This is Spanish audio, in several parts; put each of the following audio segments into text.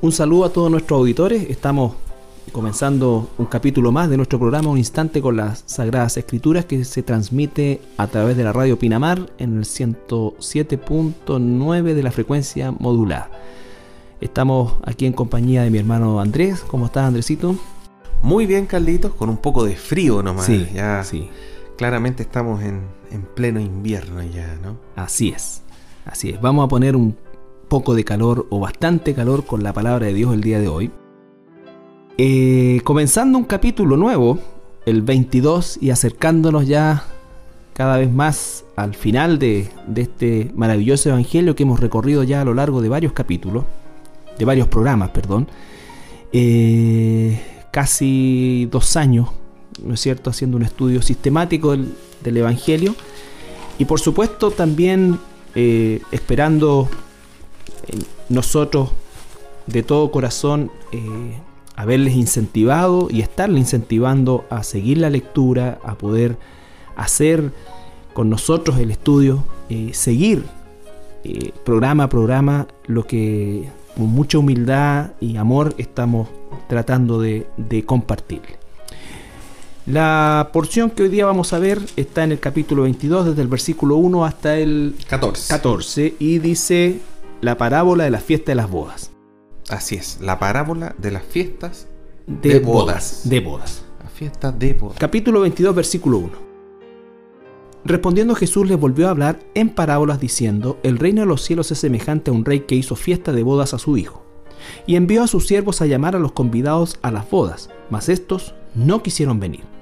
Un saludo a todos nuestros auditores. Estamos comenzando un capítulo más de nuestro programa Un Instante con las Sagradas Escrituras que se transmite a través de la radio Pinamar en el 107.9 de la frecuencia modulada. Estamos aquí en compañía de mi hermano Andrés. ¿Cómo estás, Andresito? Muy bien, Carlitos, con un poco de frío nomás. Sí, ya sí. Claramente estamos en, en pleno invierno ya, ¿no? Así es, así es. Vamos a poner un poco de calor o bastante calor con la palabra de Dios el día de hoy. Eh, comenzando un capítulo nuevo, el 22, y acercándonos ya cada vez más al final de, de este maravilloso evangelio que hemos recorrido ya a lo largo de varios capítulos, de varios programas, perdón. Eh, casi dos años, ¿no es cierto?, haciendo un estudio sistemático del, Evangelio. Y por supuesto también eh, esperando nosotros de todo corazón eh, haberles incentivado y estarles incentivando a seguir la lectura, a poder hacer con nosotros el estudio, eh, seguir eh, programa a programa lo que con mucha humildad y amor estamos tratando de, de compartir. La porción que hoy día vamos a ver está en el capítulo 22, desde el versículo 1 hasta el 14. 14, y dice la parábola de la fiesta de las bodas. Así es, la parábola de las fiestas De, De bodas. De bodas. La fiesta de bodas. Capítulo 22, versículo 1. Respondiendo Jesús les volvió a hablar en parábolas diciendo, el reino de los cielos es semejante a un rey que hizo fiesta de bodas a su hijo, y envió a sus siervos a llamar a los convidados a las bodas, mas estos no quisieron venir.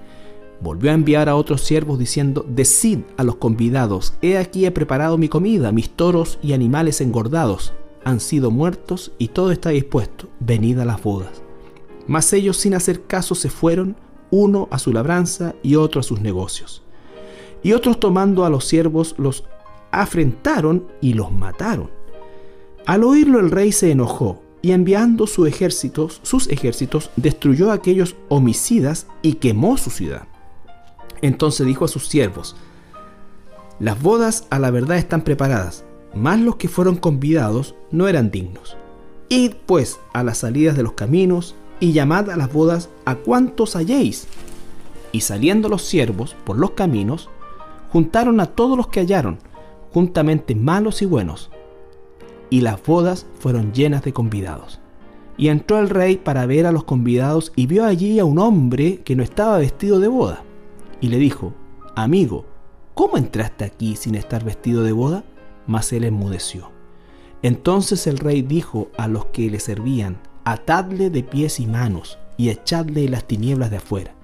Volvió a enviar a otros siervos diciendo, decid a los convidados, he aquí he preparado mi comida, mis toros y animales engordados han sido muertos y todo está dispuesto, venid a las bodas. Mas ellos sin hacer caso se fueron, uno a su labranza y otro a sus negocios. Y otros tomando a los siervos los afrentaron y los mataron. Al oírlo el rey se enojó y enviando sus ejércitos, sus ejércitos destruyó a aquellos homicidas y quemó su ciudad. Entonces dijo a sus siervos, las bodas a la verdad están preparadas, mas los que fueron convidados no eran dignos. Id pues a las salidas de los caminos y llamad a las bodas a cuantos halléis. Y saliendo los siervos por los caminos, juntaron a todos los que hallaron, juntamente malos y buenos. Y las bodas fueron llenas de convidados. Y entró el rey para ver a los convidados y vio allí a un hombre que no estaba vestido de boda. Y le dijo, Amigo, ¿cómo entraste aquí sin estar vestido de boda? Mas él enmudeció. Entonces el rey dijo a los que le servían, Atadle de pies y manos y echadle las tinieblas de afuera.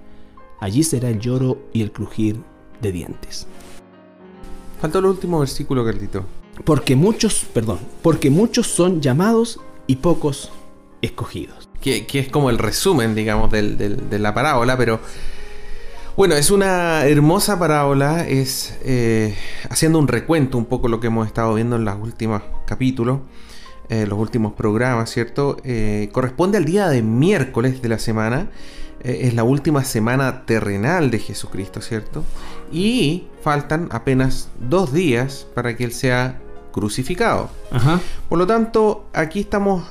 Allí será el lloro y el crujir de dientes. Faltó el último versículo, Carlito. Porque muchos, perdón, porque muchos son llamados y pocos escogidos. Que, que es como el resumen, digamos, del- del- de la parábola, pero bueno, es una hermosa parábola, es eh, haciendo un recuento un poco lo que hemos estado viendo en los últimos capítulos, eh, los últimos programas, ¿cierto? Eh, corresponde al día de miércoles de la semana, eh, es la última semana terrenal de Jesucristo, ¿cierto? Y faltan apenas dos días para que Él sea crucificado. Ajá. Por lo tanto, aquí estamos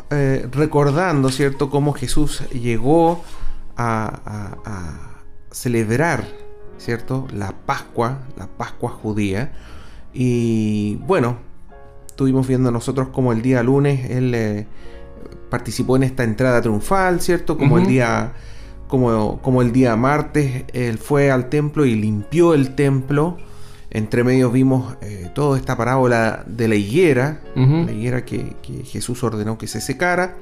recordando, ¿cierto?, cómo Jesús llegó a, a- a celebrar, ¿cierto?, la Pascua, la Pascua judía. Y bueno, estuvimos viendo nosotros como el día lunes Él eh, participó en esta entrada triunfal, ¿cierto? Como el día... Como, como el día martes, él fue al templo y limpió el templo. Entre medios vimos eh, toda esta parábola de la higuera, la higuera que, que Jesús ordenó que se secara.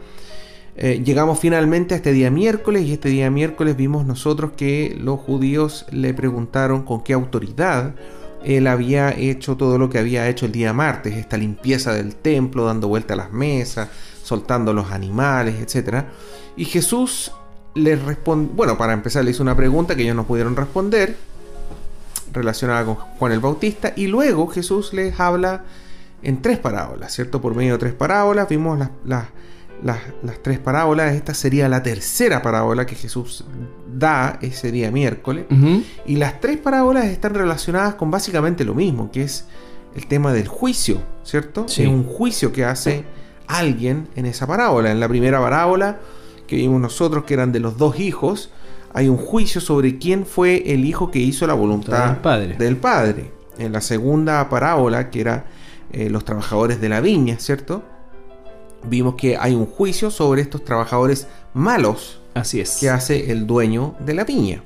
Eh, llegamos finalmente a este día miércoles y este día miércoles vimos nosotros que los judíos le preguntaron con qué autoridad él había hecho todo lo que había hecho el día martes, esta limpieza del templo, dando vuelta a las mesas, soltando los animales, etc. Y Jesús les responde, bueno, para empezar le hizo una pregunta que ellos no pudieron responder, relacionada con Juan el Bautista, y luego Jesús les habla en tres parábolas, ¿cierto? Por medio de tres parábolas, vimos las, las, las, las tres parábolas, esta sería la tercera parábola que Jesús da ese día miércoles, y las tres parábolas están relacionadas con básicamente lo mismo, que es el tema del juicio, ¿cierto? Sí. Es un juicio que hace alguien en esa parábola. En la primera parábola que vimos nosotros, que eran de los dos hijos, hay un juicio sobre quién fue el hijo que hizo la voluntad Del padre. del padre. En la segunda parábola, que era eh, los trabajadores de la viña, ¿cierto? Vimos que hay un juicio sobre estos trabajadores malos Así es. que hace el dueño de la viña.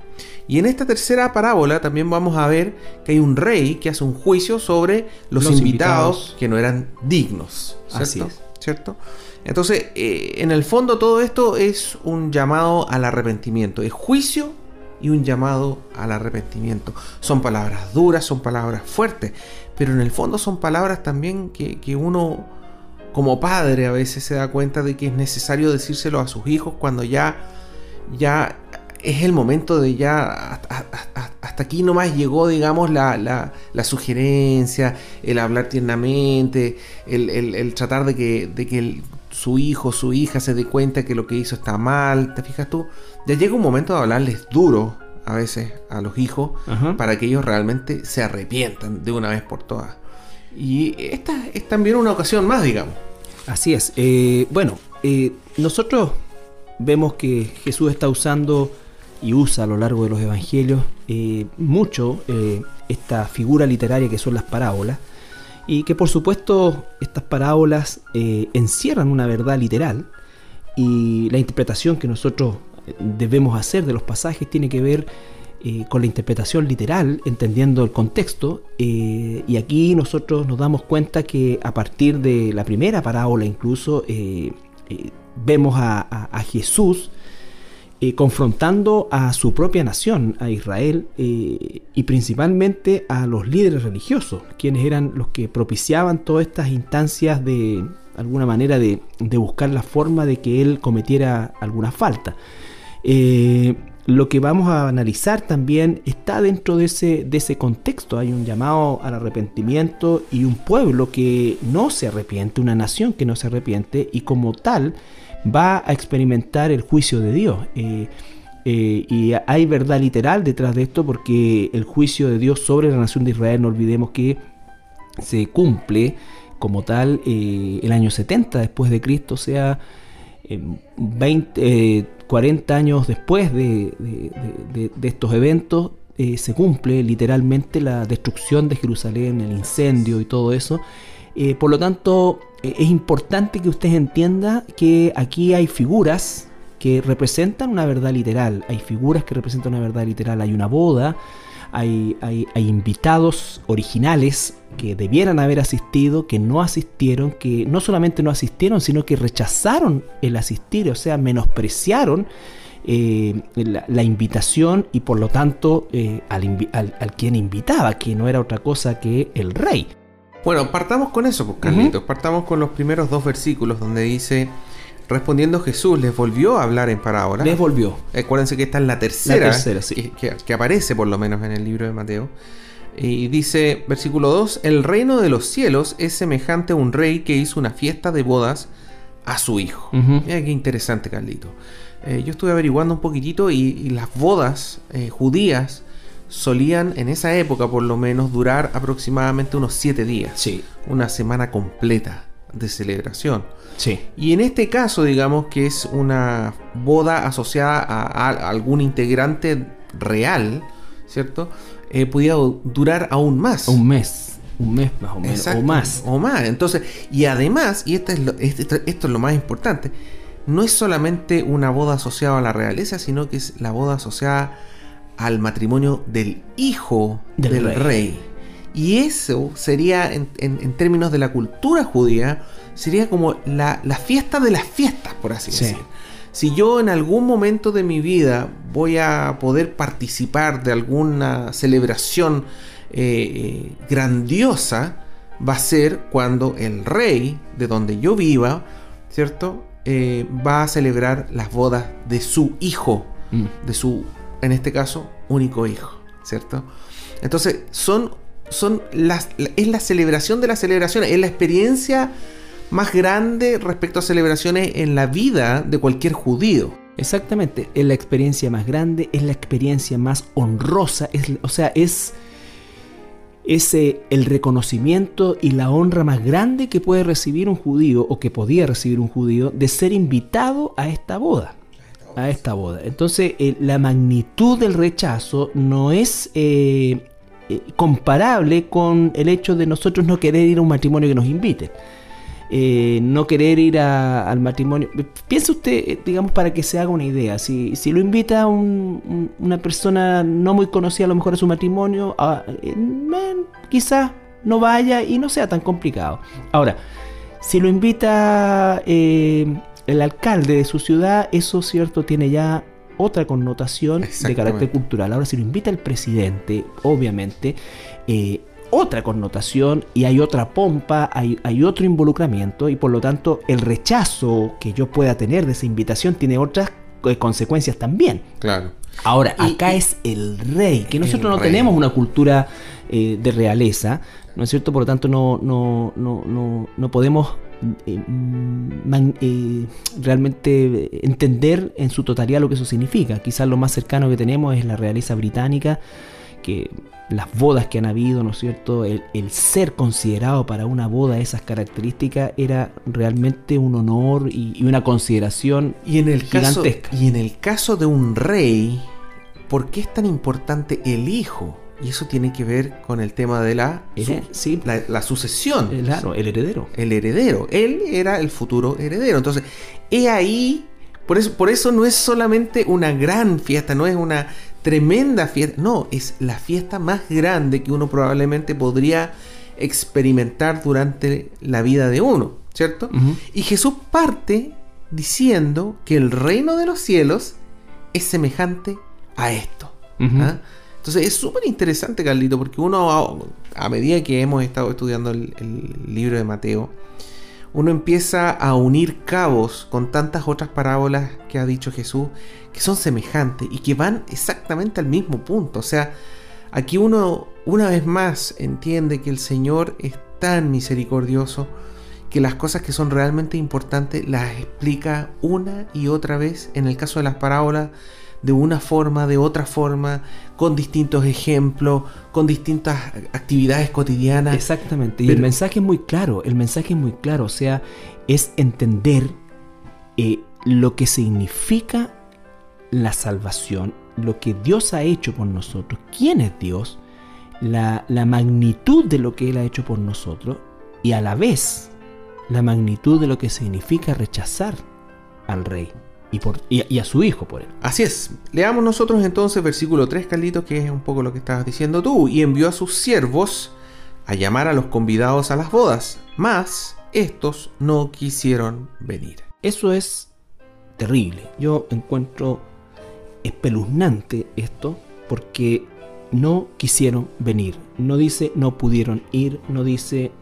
Y en esta tercera parábola también vamos a ver que hay un rey que hace un juicio sobre los, Los invitados, invitados. que no eran dignos. ¿cierto? Así es. ¿Cierto? Entonces, eh, en el fondo todo esto es un llamado al arrepentimiento. Es juicio y un llamado al arrepentimiento. Son palabras duras, son palabras fuertes, pero en el fondo son palabras también que, que uno como padre a veces se da cuenta de que es necesario decírselo a sus hijos cuando ya, ya es el momento de ya hasta, aquí nomás llegó digamos la, la- la sugerencia, el hablar tiernamente, el, el- el tratar de que, de que el- su hijo, su hija se dé cuenta que lo que hizo está mal, ¿te fijas tú? Ya llega un momento de hablarles duro a veces a los hijos Ajá. para que ellos realmente se arrepientan de una vez por todas. Y esta es también una ocasión más, digamos. Así es. Eh, bueno, eh, nosotros vemos que Jesús está usando y usa a lo largo de los evangelios eh, mucho esta figura literaria que son las parábolas y que por supuesto estas parábolas encierran una verdad literal y la interpretación que nosotros debemos hacer de los pasajes tiene que ver eh, con la interpretación literal, entendiendo el contexto. eh, y aquí nosotros nos damos cuenta que a partir de la primera parábola incluso eh, vemos a, Jesús confrontando a su propia nación, a Israel, y principalmente a los líderes religiosos, quienes eran los que propiciaban todas estas instancias de alguna manera de, buscar la forma de que él cometiera alguna falta. Lo que vamos a analizar también está dentro de ese, de ese contexto. Hay un llamado al arrepentimiento y un pueblo que no se arrepiente, una nación que no se arrepiente y como tal va a experimentar el juicio de Dios. Eh, eh, y hay verdad literal detrás de esto porque el juicio de Dios sobre la nación de Israel, no olvidemos que se cumple como tal eh, el año 70 después de Cristo, o sea, 20, eh, 40 años después de, de- estos eventos, eh, se cumple literalmente la destrucción de Jerusalén, el incendio y todo eso. Eh, por lo tanto, eh, es importante que usted entienda que aquí hay figuras que representan una verdad literal, hay figuras que representan una verdad literal, hay una boda, hay, hay- hay invitados originales que debieran haber asistido, que no asistieron, que no solamente no asistieron, sino que rechazaron el asistir, o sea, menospreciaron eh, la, la invitación y por lo tanto eh, al, invi- al- al quien invitaba, que no era otra cosa que el rey. Bueno, partamos con eso, pues, Carlitos. Partamos con los primeros dos versículos donde dice, respondiendo Jesús, les volvió a hablar en parábola. Les volvió. Acuérdense que esta es la tercera, La tercera, sí. que, que- que aparece por lo menos en el libro de Mateo. Y dice, versículo 2, el reino de los cielos es semejante a un rey que hizo una fiesta de bodas a su hijo. Mira qué interesante, Carlito. Eh, yo estuve averiguando un poquitito y, y las bodas eh, judías solían en esa época por lo menos durar aproximadamente unos siete días. Sí, Una semana completa de celebración. sí. Y en este caso, digamos que es una boda asociada a, a algún integrante real, ¿cierto? Eh, podía du- durar aún más. Un mes, un mes más o menos, Exacto, o más. O más. Entonces, y además, y esto es, lo, este- esto, esto es lo más importante, no es solamente una boda asociada a la realeza, sino que es la boda asociada al matrimonio del hijo del, Del rey. rey. Y eso sería, en, en- en términos de la cultura judía, sería como la, la fiesta de las fiestas, por así Sí. decir. Si yo en algún momento de mi vida voy a poder participar de alguna celebración eh, eh, grandiosa, va a ser cuando el rey de donde yo viva, ¿cierto? Eh, va a celebrar las bodas de su hijo, Mm. de su, en este caso, único hijo, ¿cierto? Entonces, son, son las, es la celebración de las celebraciones, es la experiencia más grande respecto a celebraciones en la vida de cualquier judío. Exactamente, es la experiencia más grande, es la experiencia más honrosa, es, o sea, es, es eh, el reconocimiento y la honra más grande que puede recibir un judío o que podía recibir un judío de ser invitado a esta boda. A esta boda. Entonces, eh, la magnitud del rechazo no es eh, comparable con el hecho de nosotros no querer ir a un matrimonio que nos invite. Eh, no querer ir al matrimonio. Piensa usted, eh, digamos, para que se haga una idea, si, si lo invita una persona no muy conocida a lo mejor a su matrimonio, eh, quizás no vaya y no sea tan complicado. Ahora, si lo invita el alcalde de su ciudad, eso cierto tiene ya otra connotación de carácter cultural. Ahora, si lo invita el presidente, obviamente, otra connotación y hay otra pompa, hay, otro involucramiento y por lo tanto el rechazo que yo pueda tener de esa invitación tiene otras eh, consecuencias también. Claro. Ahora, acá es el rey, que nosotros no tenemos una cultura eh, de realeza, ¿no es cierto? Por lo tanto, no, no, no, no, podemos eh, realmente entender en su totalidad lo que eso significa. Quizás lo más cercano que tenemos es la realeza británica, que las bodas que han habido, ¿no es cierto? El, ser considerado para una boda esas características era realmente un honor y, una consideración y en el gigantesca. Caso, y en el caso de un rey, ¿por qué es tan importante el hijo? Y eso tiene que ver con el tema de la, sí. la, sucesión. Claro, el heredero. El heredero. Él era el futuro heredero. Entonces, he ahí por eso, por eso no es solamente una gran fiesta, no es una tremenda fiesta. No, es la fiesta más grande que uno probablemente podría experimentar durante la vida de uno, ¿cierto? Y Jesús parte diciendo que el reino de los cielos es semejante a esto. ¿ah? Entonces es súper interesante, Carlito, porque uno, a, medida que hemos estado estudiando el, el libro de Mateo, uno empieza a unir cabos con tantas otras parábolas que ha dicho Jesús que son semejantes y que van exactamente al mismo punto. O sea, aquí uno una vez más entiende que el Señor es tan misericordioso que las cosas que son realmente importantes las explica una y otra vez. En el caso de las parábolas, de una forma, de otra forma, con distintos ejemplos, con distintas actividades cotidianas. Exactamente, y el mensaje es muy claro, el mensaje es muy claro, o sea, es entender eh, lo que significa la salvación, lo que Dios ha hecho por nosotros, quién es Dios, la, magnitud de lo que Él ha hecho por nosotros y a la vez la magnitud de lo que significa rechazar al rey y, por, y, a su hijo por él. Así es. Leamos nosotros entonces versículo 3, Carlitos, que es un poco lo que estabas diciendo tú. Y envió a sus siervos a llamar a los convidados a las bodas, mas estos no quisieron venir. Eso es terrible. Yo encuentro espeluznante esto porque no quisieron venir. No dice no pudieron ir, no dice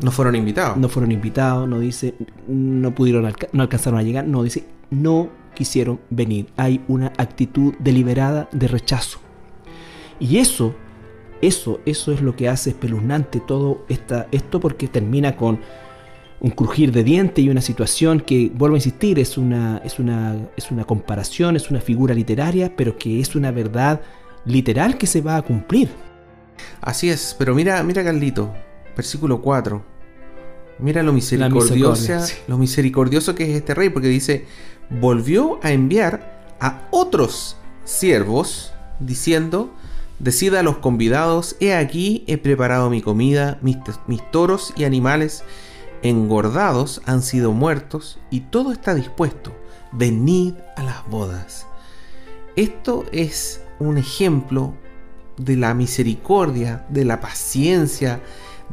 no fueron invitados. No fueron invitados, no dice no pudieron no alcanzaron a llegar, no dice no quisieron venir. Hay una actitud deliberada de rechazo. Y eso eso eso es lo que hace espeluznante todo esta, esto porque termina con un crujir de dientes y una situación que, vuelvo a insistir, es una, es, una, es una comparación, es una figura literaria, pero que es una verdad literal que se va a cumplir. Así es, pero mira, mira Carlito, versículo 4. Mira lo misericordioso, lo misericordioso que es este rey, porque dice, volvió a enviar a otros siervos, diciendo, decida a los convidados, he aquí, he preparado mi comida, mis, mis toros y animales engordados han sido muertos y todo está dispuesto. Venid a las bodas. Esto es un ejemplo de la misericordia, de la paciencia,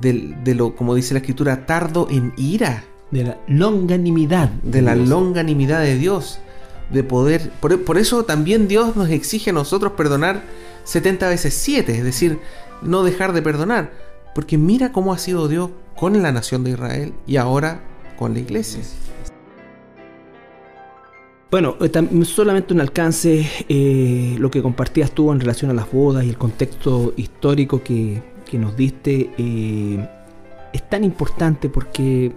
de, lo, como dice la escritura, tardo en ira. De la longanimidad. De, la longanimidad de Dios. De poder. Por, por, eso también Dios nos exige a nosotros perdonar 70 veces 7, es decir, no dejar de perdonar. Porque mira cómo ha sido Dios con la nación de Israel y ahora con la iglesia. Bueno, eh, solamente un alcance, eh, lo que compartías tú en relación a las bodas y el contexto histórico que, nos diste eh, es tan importante porque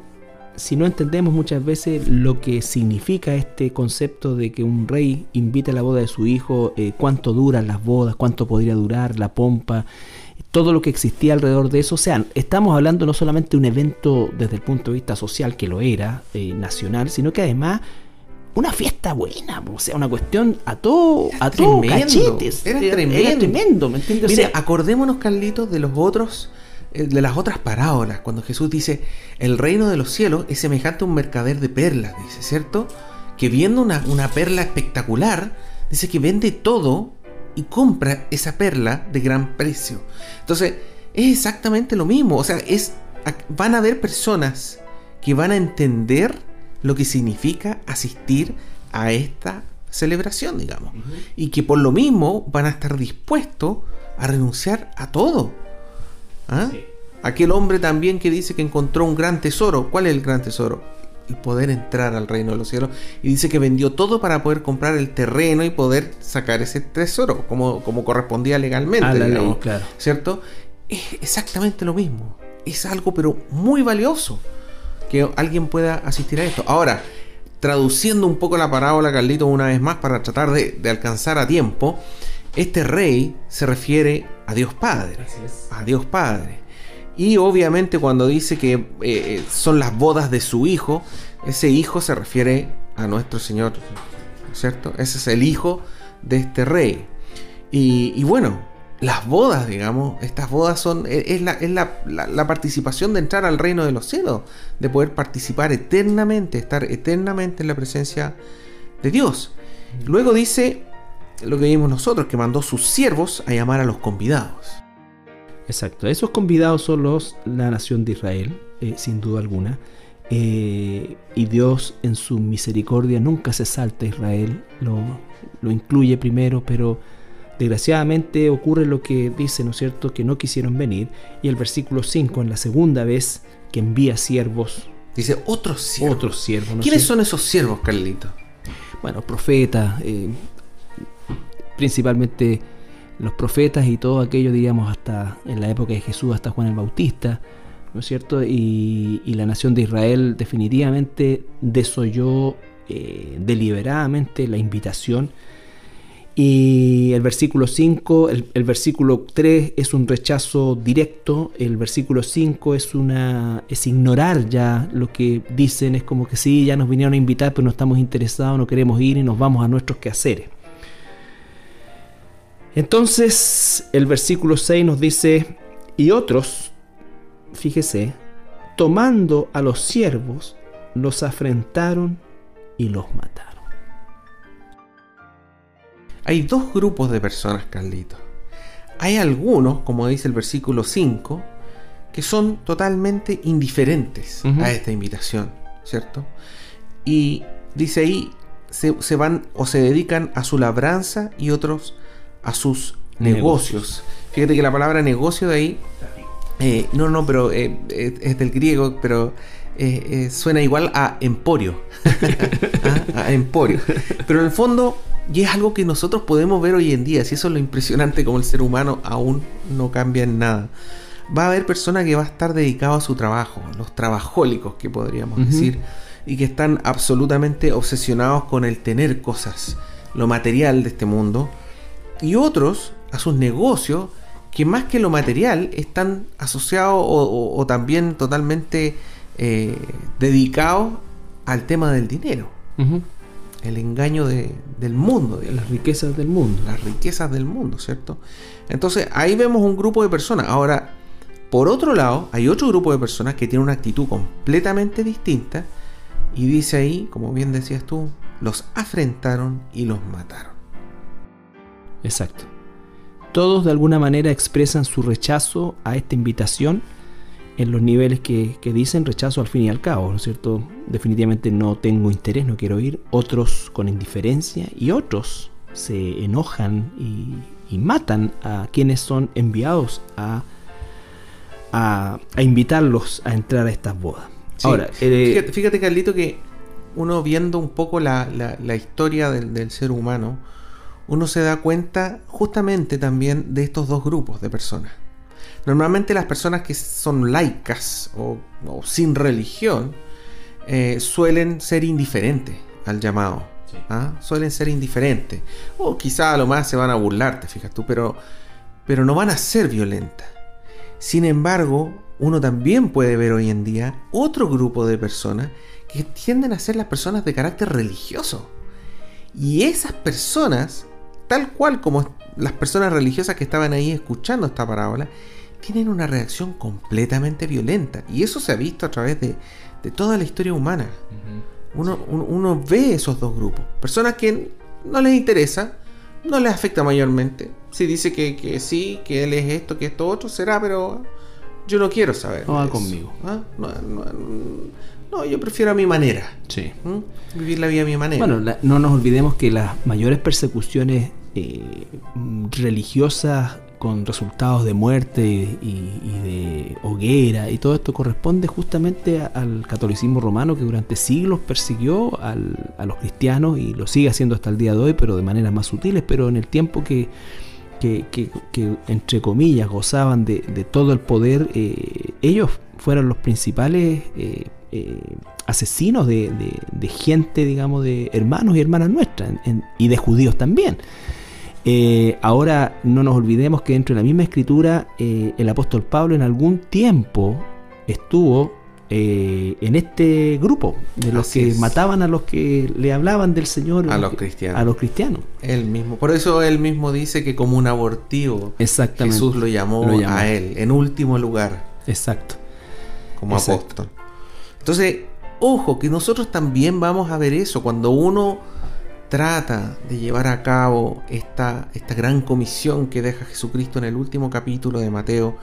si no entendemos muchas veces lo que significa este concepto de que un rey invita a la boda de su hijo, cuánto duran las bodas, cuánto podría durar la pompa, todo lo que existía alrededor de eso. O sea, estamos hablando no solamente de un evento desde el punto de vista social, que lo era, eh, nacional, sino que además una fiesta buena, o sea, una cuestión a todo, a todo cachetes. Era, tremendo. ¿me entiendes? Mire, acordémonos, Carlitos, de los otros, eh, de las otras parábolas, cuando Jesús dice, el reino de los cielos es semejante a un mercader de perlas, dice, ¿cierto? Que viendo una, una perla espectacular, dice que vende todo y compra esa perla de gran precio. Entonces, es exactamente lo mismo. O sea, es, van a haber personas que van a entender lo que significa asistir a esta celebración, digamos. Y que por lo mismo van a estar dispuestos a renunciar a todo. ¿Ah? Aquel hombre también que dice que encontró un gran tesoro. ¿Cuál es el gran tesoro? y poder entrar al reino de los cielos. Y dice que vendió todo para poder comprar el terreno y poder sacar ese tesoro, como, como correspondía legalmente. claro. ¿Cierto? Es exactamente lo mismo. Es algo, pero muy valioso que alguien pueda asistir a esto. Ahora, traduciendo un poco la parábola, Carlito, una vez más, para tratar de, alcanzar a tiempo, este rey se refiere a Dios Padre. A Dios Padre. Y obviamente cuando dice que eh, eh, son las bodas de su hijo, ese hijo se refiere a nuestro Señor, ¿cierto? Ese es el hijo de este rey. Y, bueno, las bodas, digamos, estas bodas son, e, es, la, participación de entrar al reino de los cielos, de poder participar eternamente, estar eternamente en la presencia de Dios. Luego dice lo que vimos nosotros, que mandó sus siervos a llamar a los convidados. Exacto, esos convidados son los, la nación de Israel, eh, sin duda alguna. Eh, y Dios en su misericordia nunca se salta a Israel, lo, lo, incluye primero, pero desgraciadamente ocurre lo que dice, ¿no es cierto?, que no quisieron venir. Y el versículo 5, en la segunda vez que envía siervos. Dice otros siervos. Otros siervos ¿Quiénes son esos siervos, Carlito? Bueno, profetas, eh, principalmente los profetas y todo aquello, digamos, hasta en la época de Jesús, hasta Juan el Bautista, ¿no es cierto? Y, la nación de Israel definitivamente desoyó eh, deliberadamente la invitación. Y el versículo 5, el, versículo 3 es un rechazo directo, el versículo 5 es una es ignorar ya lo que dicen, es como que sí, ya nos vinieron a invitar, pero no estamos interesados, no queremos ir y nos vamos a nuestros quehaceres. Entonces el versículo 6 nos dice, y otros, fíjese, tomando a los siervos, los afrentaron y los mataron. Hay dos grupos de personas, Carlitos. Hay algunos, como dice el versículo 5, que son totalmente indiferentes a esta invitación, ¿cierto? Y dice ahí, se, se, van o se dedican a su labranza y otros a sus negocios. Fíjate que la palabra negocio de ahí, eh, no, no, pero eh, es del griego, pero eh, suena igual a emporio. ¿Ah? a emporio. Pero en el fondo, y es algo que nosotros podemos ver hoy en día, si eso es lo impresionante como el ser humano aún no cambia en nada. Va a haber personas que va a estar dedicado a su trabajo, los trabajólicos que podríamos decir, y que están absolutamente obsesionados con el tener cosas, lo material de este mundo, y otros a sus negocios que más que lo material están asociados o, también totalmente eh, dedicados al tema del dinero. El engaño del mundo. Las riquezas del mundo. Las riquezas del mundo, ¿cierto? Entonces ahí vemos un grupo de personas. Ahora, por otro lado, hay otro grupo de personas que tiene una actitud completamente distinta y dice ahí, como bien decías tú, los afrentaron y los mataron. Exacto. Todos de alguna manera expresan su rechazo a esta invitación en los niveles que, dicen rechazo al fin y al cabo, ¿no es cierto? Definitivamente no tengo interés, no quiero ir. Otros con indiferencia y otros se enojan y, matan a quienes son enviados a, a, invitarlos a entrar a estas bodas. Ahora, eh, fíjate, Carlito, que uno viendo un poco la, historia del, ser humano, uno se da cuenta justamente también de estos dos grupos de personas. Normalmente las personas que son laicas o, sin religión eh, suelen ser indiferentes al llamado. ¿ah? Suelen ser indiferentes. O quizá a lo más se van a burlarte, fíjate tú, pero, pero no van a ser violentas. Sin embargo, uno también puede ver hoy en día otro grupo de personas que tienden a ser las personas de carácter religioso. Y esas personas, tal cual como las personas religiosas que estaban ahí escuchando esta parábola, tienen una reacción completamente violenta. Y eso se ha visto a través de, toda la historia humana. uno, ve esos dos grupos. Personas que no les interesa, no les afecta mayormente. Si dice que, sí, que él es esto, que esto otro, será, pero yo no quiero saber. No va conmigo. ¿Ah? No, yo prefiero a mi manera. Sí. ¿Mm? Vivir la vida a mi manera. Bueno, no nos olvidemos que las mayores persecuciones eh, religiosas con resultados de muerte y, de hoguera y todo esto corresponde justamente al catolicismo romano que durante siglos persiguió a los cristianos y lo sigue haciendo hasta el día de hoy, pero de maneras más sutiles, pero en el tiempo que, entre comillas gozaban de, todo el poder, eh, ellos fueron los principales eh, eh, asesinos de, gente, digamos, de hermanos y hermanas nuestras y de judíos también. Eh, ahora no nos olvidemos que dentro de la misma escritura eh, el apóstol Pablo en algún tiempo estuvo eh, en este grupo de los que mataban a los que le hablaban del Señor a los cristianos. A los cristianos. Él mismo. Por eso él mismo dice que como un abortivo Jesús lo llamó, a él en último lugar. Exacto. Como apóstol. Entonces, ojo, que nosotros también vamos a ver eso cuando uno trata de llevar a cabo esta, esta gran comisión que deja Jesucristo en el último capítulo de Mateo,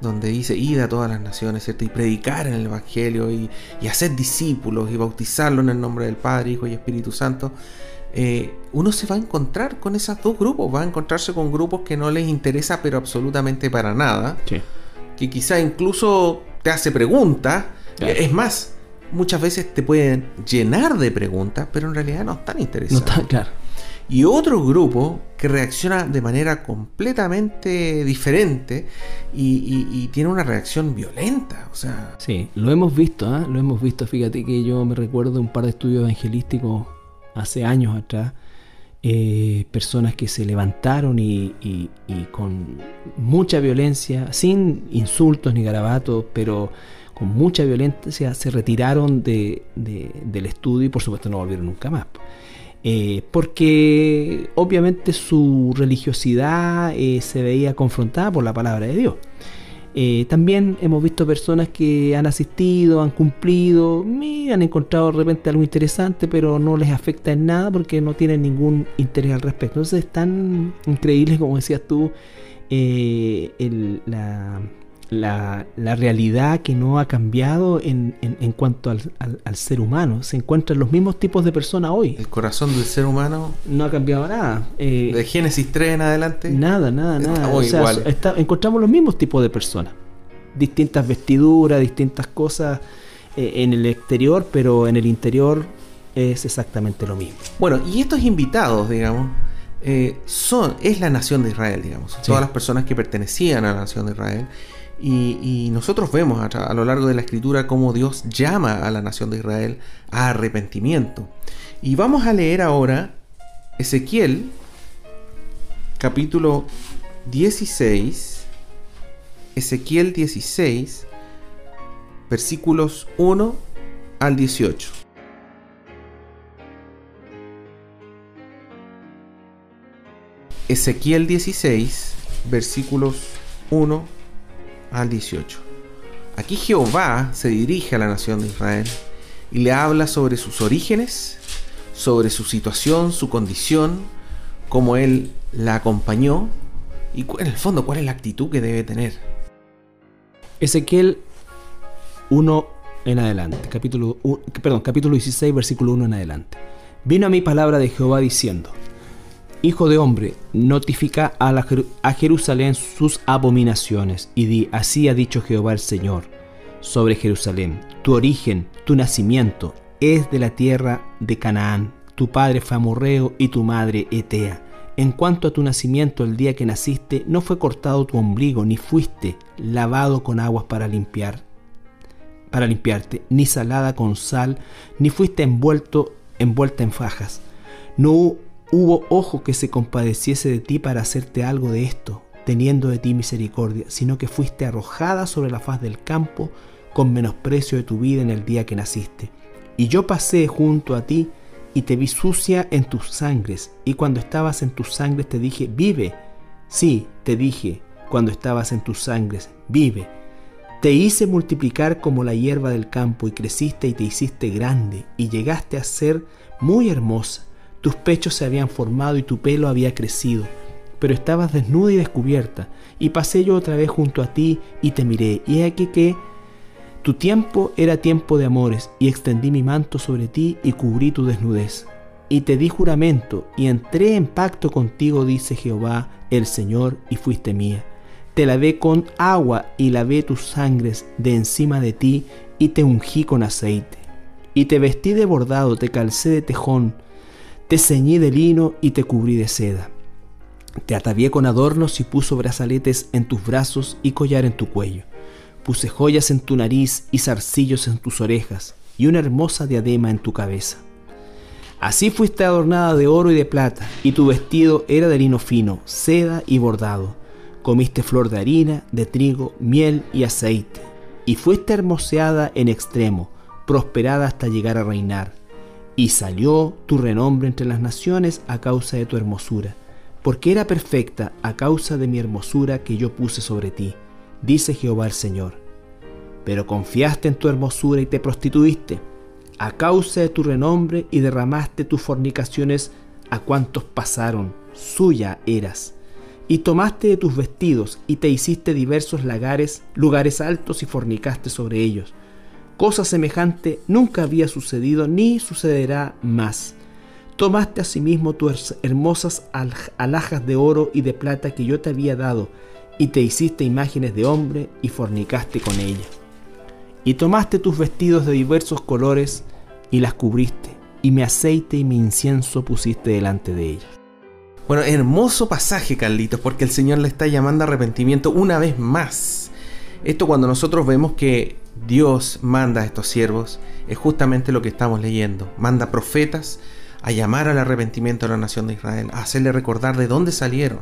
donde dice, id a todas las naciones, ¿cierto? Y predicar en el Evangelio y, hacer discípulos y bautizarlos en el nombre del Padre, Hijo y Espíritu Santo, eh, uno se va a encontrar con esos dos grupos, va a encontrarse con grupos que no les interesa pero absolutamente para nada, que quizá incluso te hace preguntas, es más, muchas veces te pueden llenar de preguntas, pero en realidad no están interesados. No están, claro. Y otro grupo que reacciona de manera completamente diferente y, tiene una reacción violenta. O sea. Sí, lo hemos visto, ¿ah? lo hemos visto. Fíjate que yo me recuerdo un par de estudios evangelísticos hace años atrás. Eh, personas que se levantaron y, y, con mucha violencia, sin insultos ni garabatos, pero con mucha violencia se retiraron de, del estudio y por supuesto no volvieron nunca más. Eh, porque obviamente su religiosidad eh, se veía confrontada por la palabra de Dios. Eh, también hemos visto personas que han asistido, han cumplido, han encontrado de repente algo interesante, pero no les afecta en nada porque no tienen ningún interés al respecto. Entonces es tan increíble, como decías tú, la, la, realidad que no ha cambiado en, cuanto al, ser humano. Se encuentran los mismos tipos de personas hoy. El corazón del ser humano no ha cambiado nada. Eh, de Génesis 3 en adelante. Nada, nada, nada. encontramos los mismos tipos de personas. Distintas vestiduras, distintas cosas eh, en el exterior, pero en el interior es exactamente lo mismo. Bueno, y estos invitados, digamos, eh, son, es la nación de Israel, digamos. Todas las personas que pertenecían a la nación de Israel y, nosotros vemos a, lo largo de la escritura cómo Dios llama a la nación de Israel a arrepentimiento. Y vamos a leer ahora Ezequiel capítulo 16, Ezequiel 16, versículos 1 al 18. Ezequiel 16, versículos 1 al 18. Aquí Jehová se dirige a la nación de Israel y le habla sobre sus orígenes, sobre su situación, su condición, cómo él la acompañó y en el fondo cuál es la actitud que debe tener. Ezequiel 1 en adelante, capítulo, perdón, capítulo 16, versículo 1 en adelante. Vino a mi palabra de Jehová diciendo, Hijo de hombre, notifica a, Jerusalén sus abominaciones y di, así ha dicho Jehová el Señor sobre Jerusalén, tu origen, tu nacimiento es de la tierra de Canaán, tu padre fue amorreo y tu madre Etea. En cuanto a tu nacimiento, el día que naciste, no fue cortado tu ombligo, ni fuiste lavado con aguas para limpiar, para limpiarte, ni salada con sal, ni fuiste envuelto, envuelta en fajas. No hubo ojo que se compadeciese de ti para hacerte algo de esto. teniendo de ti misericordia, sino que fuiste arrojada sobre la faz del campo con menosprecio de tu vida en el día que naciste. Y yo pasé junto a ti y te vi sucia en tus sangres, y cuando estabas en tus sangres te dije, vive. Sí, te dije, cuando estabas en tus sangres, vive. Te hice multiplicar como la hierba del campo y creciste y te hiciste grande y llegaste a ser muy hermosa. Tus pechos se habían formado y tu pelo había crecido, pero estabas desnuda y descubierta. Y pasé yo otra vez junto a ti y te miré, y he aquí que tu tiempo era tiempo de amores, y extendí mi manto sobre ti y cubrí tu desnudez. Y te di juramento, y entré en pacto contigo, dice Jehová el Señor, y fuiste mía. Te lavé con agua y lavé tus sangres de encima de ti, y te ungí con aceite. Y te vestí de bordado, te calcé de tejón, te ceñí de lino y te cubrí de seda. Te atavié con adornos y puso brazaletes en tus brazos y collar en tu cuello Puse joyas en tu nariz y zarcillos en tus orejas y una hermosa diadema en tu cabeza. Así fuiste adornada de oro y de plata, y tu vestido era de lino fino, seda y bordado. Comiste flor de harina, de trigo, miel y aceite, y fuiste hermoseada en extremo, prosperada hasta llegar a reinar. Y salió tu renombre entre las naciones a causa de tu hermosura, porque era perfecta a causa de mi hermosura que yo puse sobre ti dice Jehová el Señor. Pero confiaste en tu hermosura y te prostituiste, a causa de tu renombre y derramaste tus fornicaciones a cuantos pasaron, suya eras. Y tomaste de tus vestidos y te hiciste diversos lagares, lugares altos y fornicaste sobre ellos. Cosa semejante nunca había sucedido ni sucederá más. Tomaste asimismo tus hermosas alhajas de oro y de plata que yo te había dado, y te hiciste imágenes de hombre y fornicaste con ella. Y tomaste tus vestidos de diversos colores y las cubriste, y mi aceite y mi incienso pusiste delante de ella. Bueno, hermoso pasaje, Carlitos, porque el Señor le está llamando a arrepentimiento una vez más. Esto cuando nosotros vemos que Dios manda a estos siervos, es justamente lo que estamos leyendo. Manda profetas a llamar al arrepentimiento a la nación de Israel, a hacerle recordar de dónde salieron,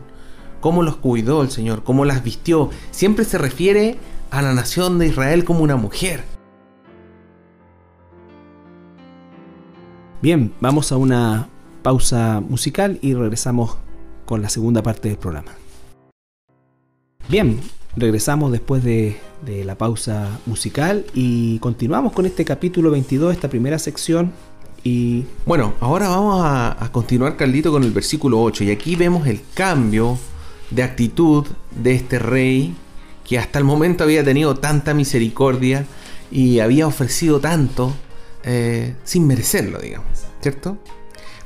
cómo los cuidó el Señor, cómo las vistió. Siempre se refiere a la nación de Israel como una mujer. Bien, vamos a una pausa musical y regresamos con la segunda parte del programa. Bien, regresamos después de, la pausa musical y continuamos con este capítulo 22, esta primera sección. Y bueno, ahora vamos a, continuar, Carlito, con el versículo 8. Y aquí vemos el cambio de actitud de este rey que hasta el momento había tenido tanta misericordia y había ofrecido tanto eh, sin merecerlo, digamos, ¿cierto?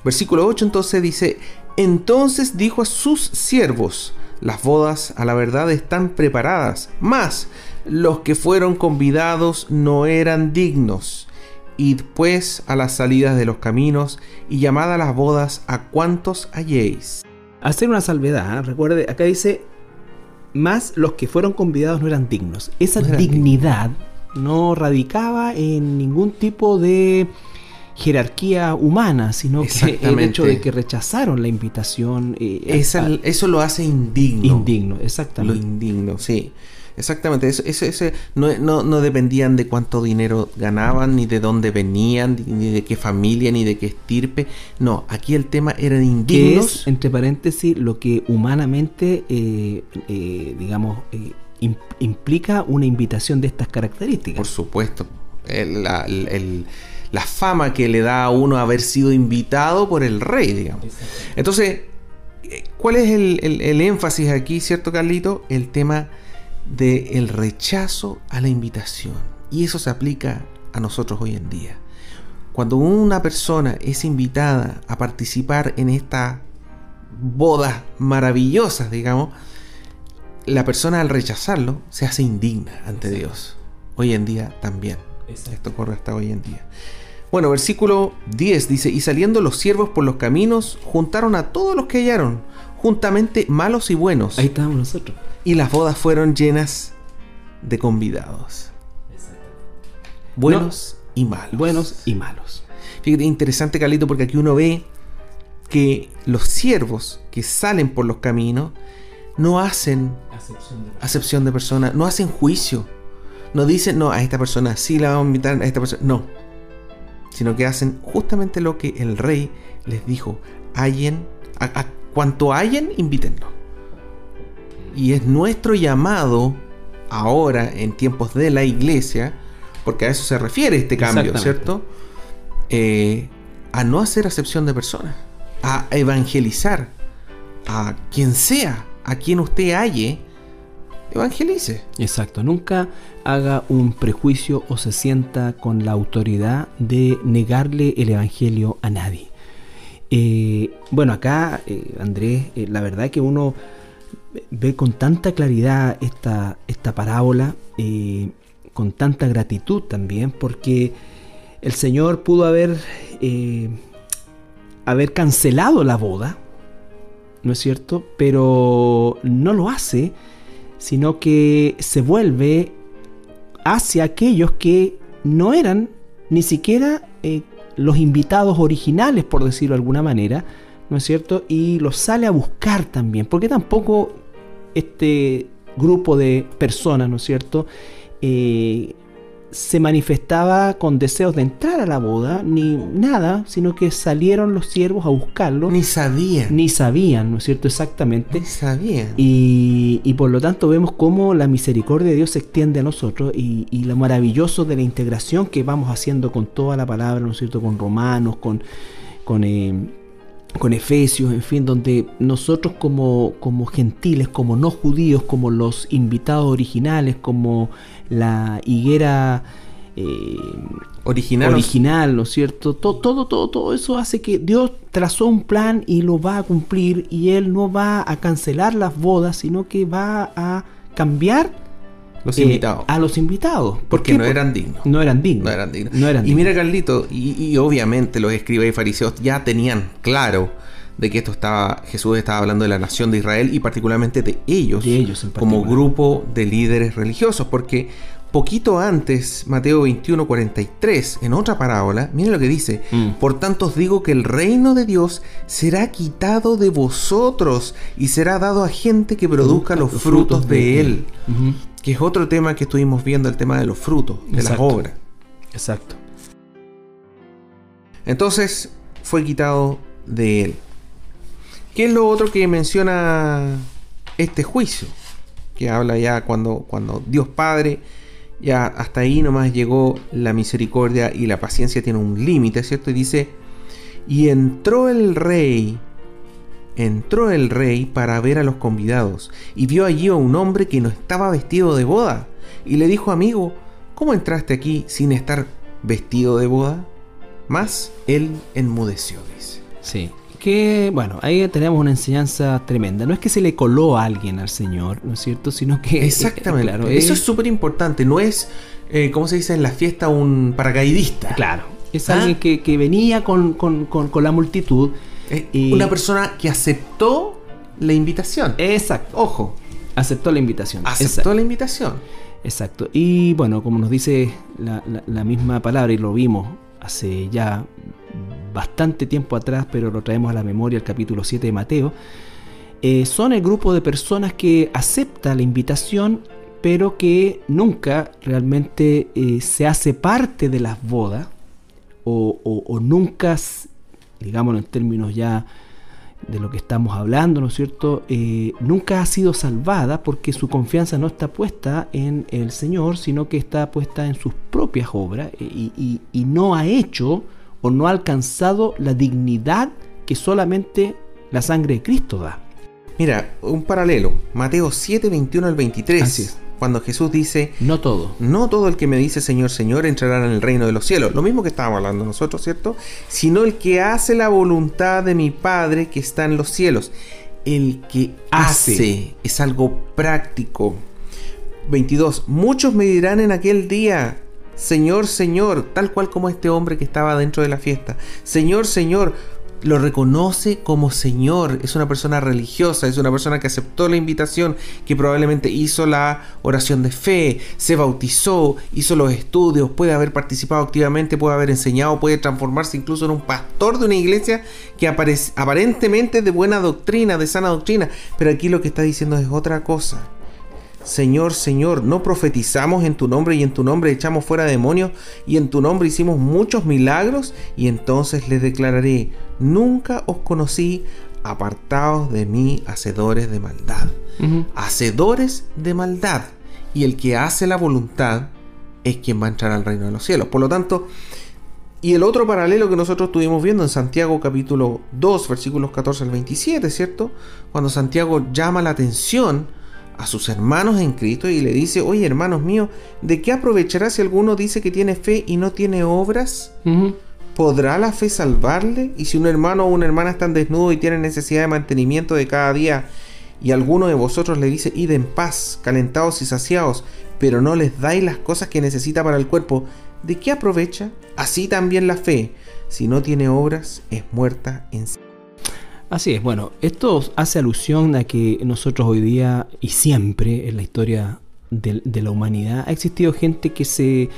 Versículo 8 entonces dice, entonces dijo a sus siervos, las bodas a la verdad están preparadas, mas los que fueron convidados no eran dignos. Id pues a las salidas de los caminos y llamad a las bodas a cuantos halléis hacer una salvedad. ¿eh? Recuerde, acá dice, más los que fueron convidados no eran dignos. Esa dignidad no radicaba en ningún tipo de jerarquía humana, sino que el hecho de que rechazaron la invitación. Eh, eso lo hace indigno. Indigno, exactamente. Lo indigno, sí. Exactamente, eso, ese, no, dependían de cuánto dinero ganaban, ni de dónde venían, ni de qué familia, ni de qué estirpe. No, aquí el tema era de indignos. es, entre paréntesis, lo que humanamente, eh, eh, digamos, eh, implica una invitación de estas características. Por supuesto. la, fama que le da a uno haber sido invitado por el rey, digamos. Entonces, ¿cuál es el, el énfasis aquí, cierto, Carlito? El tema del rechazo a la invitación. Y eso se aplica a nosotros hoy en día. Cuando una persona es invitada a participar en estas bodas maravillosas, digamos, la persona al rechazarlo se hace indigna ante Dios. Hoy en día también. Esto ocurre hasta hoy en día. Bueno, versículo 10 dice, y saliendo los siervos por los caminos, juntaron a todos los que hallaron, juntamente malos y buenos. Ahí estamos nosotros y las bodas fueron llenas de convidados. Buenos y malos. Buenos y malos. Fíjate, interesante, Carlito, porque aquí uno ve que los siervos que salen por los caminos no hacen acepción de persona, no hacen juicio. No dicen, no, a esta persona sí la vamos a invitar, a esta persona. No. Sino que hacen justamente lo que el rey les dijo. Hallen, a, cuanto hallen, invítenlo. Y es nuestro llamado ahora, en tiempos de la iglesia, porque a eso se refiere este cambio, ¿cierto? Eh, a no hacer acepción de personas, a evangelizar a quien sea, a quien usted halle, evangelice. Exacto, nunca haga un prejuicio o se sienta con la autoridad de negarle el evangelio a nadie. Eh, bueno, acá, eh, Andrés, eh, la verdad que uno ve con tanta claridad esta, esta parábola, con tanta gratitud también, porque el Señor pudo haber, haber cancelado la boda, ¿no es cierto? Pero no lo hace, sino que se vuelve hacia aquellos que no eran ni siquiera eh, los invitados originales, por decirlo de alguna manera, ¿no es cierto? Y los sale a buscar también, porque tampoco este grupo de personas, ¿no es cierto? Eh, se manifestaba con deseos de entrar a la boda, ni nada, sino que salieron los siervos a buscarlo. Ni sabían. Ni sabían, ¿no es cierto? Exactamente. Ni sabían. Y, y por lo tanto vemos cómo la misericordia de Dios se extiende a nosotros y, y, lo maravilloso de la integración que vamos haciendo con toda la palabra, ¿no es cierto? Con Romanos, con, con eh, con Efesios, en fin, donde nosotros como, como gentiles, como no judíos, como los invitados originales, como la higuera eh, original, original, ¿no es cierto? Todo, todo, todo, todo eso hace que Dios trazó un plan y lo va a cumplir y Él no va a cancelar las bodas, sino que va a cambiar los invitados. A los invitados. Porque no eran dignos. No eran dignos. No eran dignos. y mira, Carlito, y, obviamente los escribas y fariseos ya tenían claro de que esto estaba, Jesús estaba hablando de la nación de Israel y particularmente de ellos, de ellos como grupo de líderes religiosos, porque poquito antes, Mateo 21, 43, en otra parábola, miren lo que dice, mm. por tanto os digo que el reino de Dios será quitado de vosotros y será dado a gente que produzca los frutos, de, él que es otro tema que estuvimos viendo, el tema de los frutos, de las obras. Exacto. Entonces fue quitado de él. ¿Qué es lo otro que menciona este juicio? Que habla ya cuando, cuando Dios Padre, ya hasta ahí nomás llegó la misericordia y la paciencia tiene un límite, ¿cierto? Y dice, y entró el rey entró el rey para ver a los convidados y vio allí a un hombre que no estaba vestido de boda y le dijo amigo, ¿cómo entraste aquí sin estar vestido de boda? Más él enmudeció, dice. Sí, que bueno, ahí tenemos una enseñanza tremenda. No es que se le coló a alguien al Señor, ¿no es cierto? Sino que... Exactamente, claro, eso es súper importante, no es, eh, como se dice en la fiesta, un paracaidista. Claro, es alguien ¿Ah? que, venía con, con, con la multitud una persona que aceptó la invitación. Exacto. Ojo. Aceptó la invitación. Aceptó la invitación. Exacto. Y bueno, como nos dice la, misma palabra y lo vimos hace ya bastante tiempo atrás, pero lo traemos a la memoria el capítulo 7 de Mateo, eh, son el grupo de personas que acepta la invitación, pero que nunca realmente eh, se hace parte de las bodas o, o nunca digámoslo en términos ya de lo que estamos hablando, ¿no es cierto?, eh, nunca ha sido salvada porque su confianza no está puesta en el Señor, sino que está puesta en sus propias obras eh, y, no ha hecho o no ha alcanzado la dignidad que solamente la sangre de Cristo da. Mira, un paralelo, Mateo 7, 21 al 23. Así es cuando Jesús dice, no todo. No todo el que me dice Señor, Señor entrará en el reino de los cielos. Lo mismo que estábamos hablando nosotros, ¿cierto? Sino el que hace la voluntad de mi Padre que está en los cielos. El que hace, es algo práctico. 22. Muchos me dirán en aquel día, Señor, Señor, tal cual como este hombre que estaba dentro de la fiesta. Señor, Señor, lo reconoce como Señor, es una persona religiosa, es una persona que aceptó la invitación, que probablemente hizo la oración de fe, se bautizó, hizo los estudios, puede haber participado activamente, puede haber enseñado, puede transformarse incluso en un pastor de una iglesia que aparentemente es de buena doctrina, de sana doctrina, pero aquí lo que está diciendo es otra cosa. Señor, Señor, no profetizamos en tu nombre y en tu nombre echamos fuera demonios y en tu nombre hicimos muchos milagros y entonces les declararé, nunca os conocí, apartados de mí, hacedores de maldad. Hacedores de maldad. Y el que hace la voluntad es quien va a entrar al reino de los cielos. Por lo tanto, y el otro paralelo que nosotros estuvimos viendo en Santiago capítulo 2, versículos 14 al 27, ¿cierto? Cuando Santiago llama la atención a sus hermanos en Cristo y le dice, oye hermanos míos, ¿de qué aprovechará si alguno dice que tiene fe y no tiene obras? ¿Podrá la fe salvarle? Y si un hermano o una hermana están desnudos y tienen necesidad de mantenimiento de cada día, y alguno de vosotros le dice, id en paz, calentados y saciados, pero no les dais las cosas que necesita para el cuerpo, ¿de qué aprovecha? Así también la fe, si no tiene obras, es muerta en sí. Así es, bueno, esto hace alusión a que nosotros hoy día y siempre en la historia de, la humanidad ha existido gente que se,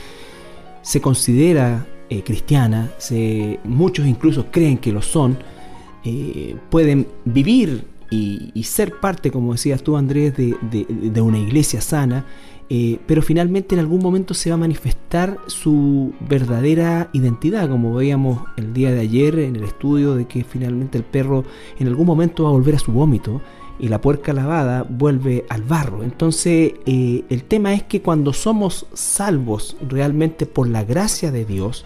se considera eh, cristiana, se, muchos incluso creen que lo son, eh, pueden vivir y, ser parte, como decías tú Andrés, de, de una iglesia sana, eh, pero finalmente en algún momento se va a manifestar su verdadera identidad, como veíamos el día de ayer en el estudio de que finalmente el perro en algún momento va a volver a su vómito y la puerca lavada vuelve al barro. Entonces eh, el tema es que cuando somos salvos realmente por la gracia de Dios,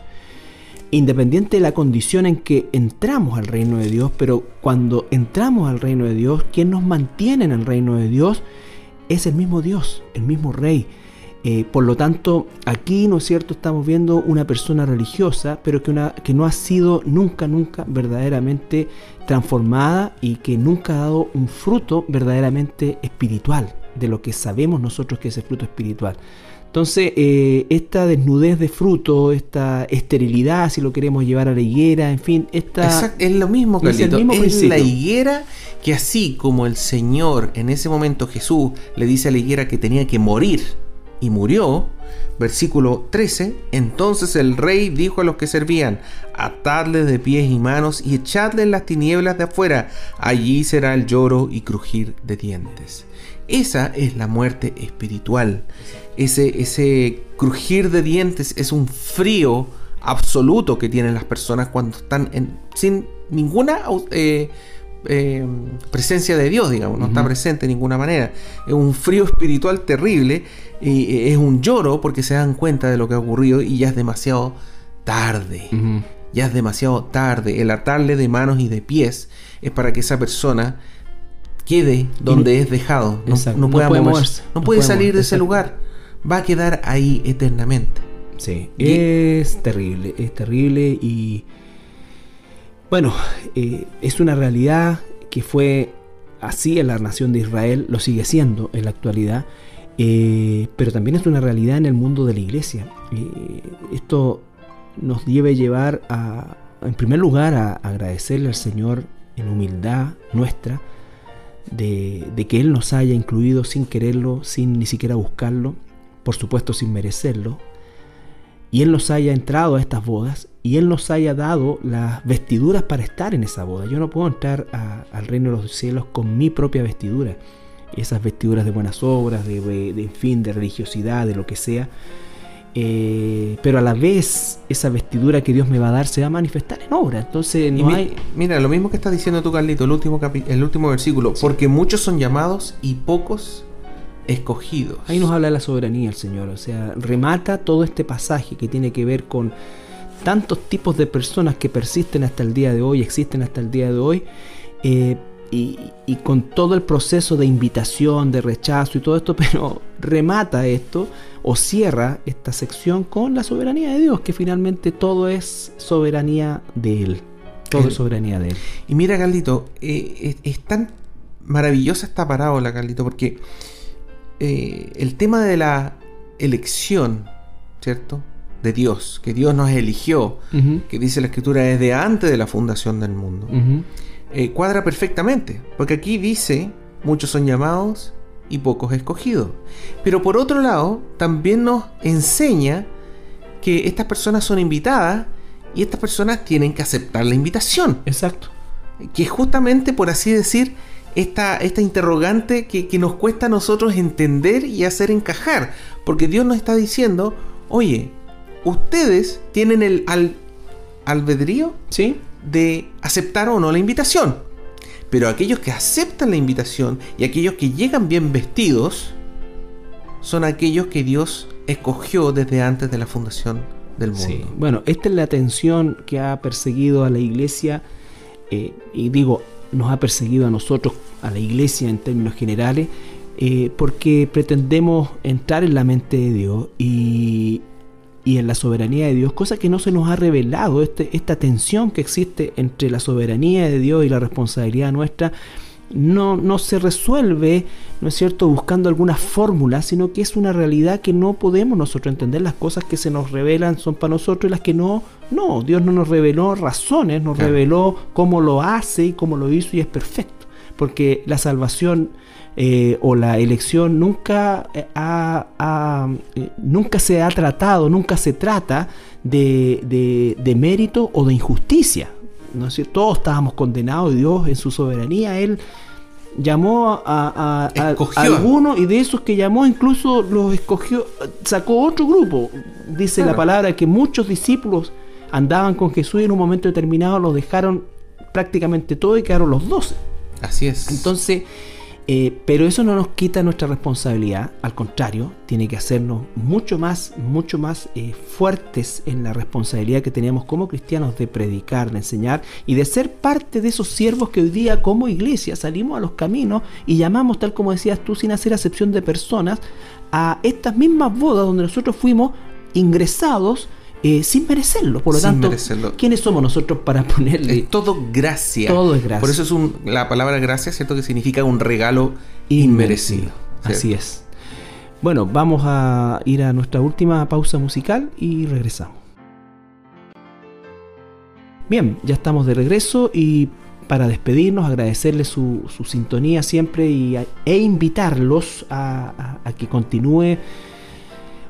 independiente de la condición en que entramos al reino de Dios, pero cuando entramos al reino de Dios, quien nos mantiene en el reino de Dios es el mismo Dios, el mismo Rey. Eh, por lo tanto, aquí, ¿no es cierto?, estamos viendo una persona religiosa, pero que, una, que no ha sido nunca, nunca verdaderamente transformada y que nunca ha dado un fruto verdaderamente espiritual, de lo que sabemos nosotros que es el fruto espiritual. Entonces, eh, esta desnudez de fruto, esta esterilidad, si lo queremos llevar a la higuera, en fin, esta... es lo mismo, que Es, el mismo es la higuera que así como el Señor, en ese momento Jesús le dice a la higuera que tenía que morir, y murió, versículo 13, entonces el rey dijo a los que servían, atadle de pies y manos y echadle en las tinieblas de afuera, allí será el lloro y crujir de dientes. Esa es la muerte espiritual. Ese, ese crujir de dientes es un frío absoluto que tienen las personas cuando están en, sin ninguna eh, eh, presencia de Dios, digamos, no está presente de ninguna manera. Es un frío espiritual terrible y es un lloro porque se dan cuenta de lo que ha ocurrido y ya es demasiado tarde. Ya es demasiado tarde. El atarle de manos y de pies es para que esa persona quede donde es dejado, no, puede moverse, no, puede, salir de ese lugar, va a quedar ahí eternamente. Sí, es terrible, es terrible y bueno, eh, es una realidad que fue así en la nación de Israel, lo sigue siendo en la actualidad, eh, pero también es una realidad en el mundo de la iglesia. Eh, esto nos debe llevar a, en primer lugar, a agradecerle al Señor en humildad nuestra, de, que Él nos haya incluido sin quererlo, sin ni siquiera buscarlo, por supuesto sin merecerlo, y Él nos haya entrado a estas bodas y Él nos haya dado las vestiduras para estar en esa boda. Yo no puedo entrar al reino de los cielos con mi propia vestidura, esas vestiduras de buenas obras, de, de fin, de religiosidad, de lo que sea. Eh, pero a la vez esa vestidura que Dios me va a dar se va a manifestar en obra. Entonces no hay... Mira, lo mismo que estás diciendo tú, Carlito, el último, el último versículo. Porque muchos son llamados y pocos escogidos. Ahí nos habla de la soberanía el Señor. O sea, remata todo este pasaje que tiene que ver con tantos tipos de personas que persisten hasta el día de hoy, existen hasta el día de hoy. Eh, y, y, con todo el proceso de invitación, de rechazo y todo esto, pero remata esto o cierra esta sección con la soberanía de Dios, que finalmente todo es soberanía de Él. Todo es soberanía de Él. Y mira, Carlito, eh, es, tan maravillosa esta parábola, Carlito, porque eh, el tema de la elección, ¿cierto? de Dios, que Dios nos eligió, que dice la escritura desde antes de la fundación del mundo, eh, cuadra perfectamente, porque aquí dice, muchos son llamados y pocos escogidos. Pero por otro lado, también nos enseña que estas personas son invitadas y estas personas tienen que aceptar la invitación. Exacto. Que es justamente, por así decir, esta, esta interrogante que, que, nos cuesta a nosotros entender y hacer encajar. Porque Dios nos está diciendo, oye, ustedes tienen el al, albedrío ¿Sí? De aceptar o no la invitación. Pero aquellos que aceptan la invitación y aquellos que llegan bien vestidos son aquellos que Dios escogió desde antes de la fundación del mundo. Sí. Bueno, esta es la atención que ha perseguido a la iglesia eh, y digo, nos ha perseguido a nosotros, a la iglesia en términos generales, eh, porque pretendemos entrar en la mente de Dios y, y en la soberanía de Dios, cosa que no se nos ha revelado, este, esta tensión que existe entre la soberanía de Dios y la responsabilidad nuestra, no, no se resuelve, ¿no es cierto?, buscando alguna fórmula, sino que es una realidad que no podemos nosotros entender. Las cosas que se nos revelan son para nosotros y las que no, no. Dios no nos reveló razones, nos reveló cómo lo hace y cómo lo hizo y es perfecto. Porque la salvación eh, o la elección nunca, eh, eh, nunca se ha tratado, nunca se trata de, de, mérito o de injusticia. ¿no es cierto? Todos estábamos condenados y Dios en su soberanía, Él llamó a, algunos y de esos que llamó incluso los escogió, sacó otro grupo. Dice la palabra que muchos discípulos andaban con Jesús y en un momento determinado los dejaron prácticamente todo y quedaron los doce. Así es. Entonces, eh, pero eso no nos quita nuestra responsabilidad, al contrario, tiene que hacernos mucho más, mucho más eh, fuertes en la responsabilidad que tenemos como cristianos de predicar, de enseñar y de ser parte de esos siervos que hoy día como iglesia salimos a los caminos y llamamos, tal como decías tú, sin hacer acepción de personas, a estas mismas bodas donde nosotros fuimos ingresados eh, sin merecerlo. Por lo tanto, ¿quiénes somos nosotros para ponerle? Es todo gracia. Todo es gracia. Por eso es un, la palabra gracia, ¿cierto? Que significa un regalo inmerecido. Así es. Bueno, vamos a ir a nuestra última pausa musical y regresamos. Bien, ya estamos de regreso y para despedirnos, agradecerles su, sintonía siempre y, e invitarlos a, a que continúe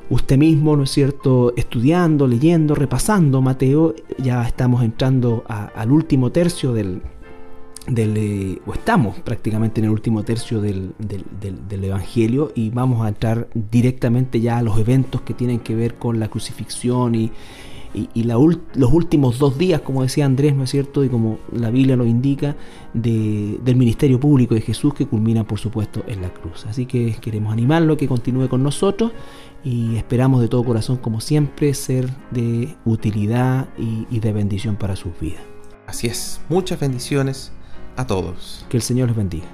usted mismo, ¿no es cierto?, estudiando, leyendo, repasando Mateo, ya estamos entrando al último tercio del, del eh, o estamos prácticamente en el último tercio del, del, Evangelio y vamos a entrar directamente ya a los eventos que tienen que ver con la crucifixión y, y, los últimos dos días, como decía Andrés, ¿no es cierto? Y como la Biblia lo indica, del ministerio público de Jesús que culmina, por supuesto, en la cruz. Así que queremos animarlo a que continúe con nosotros y esperamos de todo corazón, como siempre, ser de utilidad y, de bendición para sus vidas. Así es, muchas bendiciones a todos. Que el Señor les bendiga.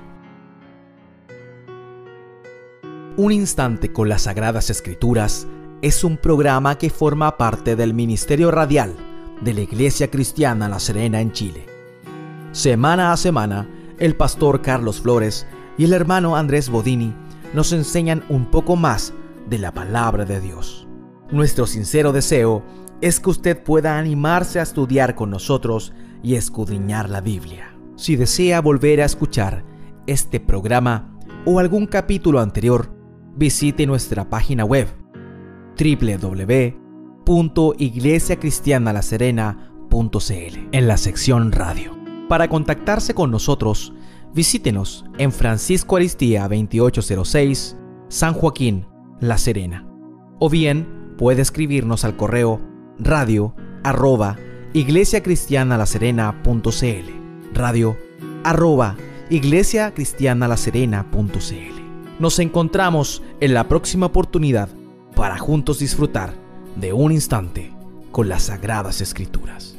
Un instante con las Sagradas Escrituras es un programa que forma parte del Ministerio Radial de la Iglesia Cristiana La Serena en Chile. Semana a semana, el pastor Carlos Flores y el hermano Andrés Bodini nos enseñan un poco más de la palabra de Dios. Nuestro sincero deseo es que usted pueda animarse a estudiar con nosotros y escudriñar la Biblia. Si desea volver a escuchar este programa o algún capítulo anterior, visite nuestra página web www.iglesiacristianalaserena.cl en la sección radio. Para contactarse con nosotros, visítenos en Francisco Aristía 2806, San Joaquín, la Serena. O bien puede escribirnos al correo radio arroba iglesiacristianalaserena.cl radio arroba iglesiacristianalaserena.cl Nos encontramos en la próxima oportunidad para juntos disfrutar de un instante con las Sagradas Escrituras.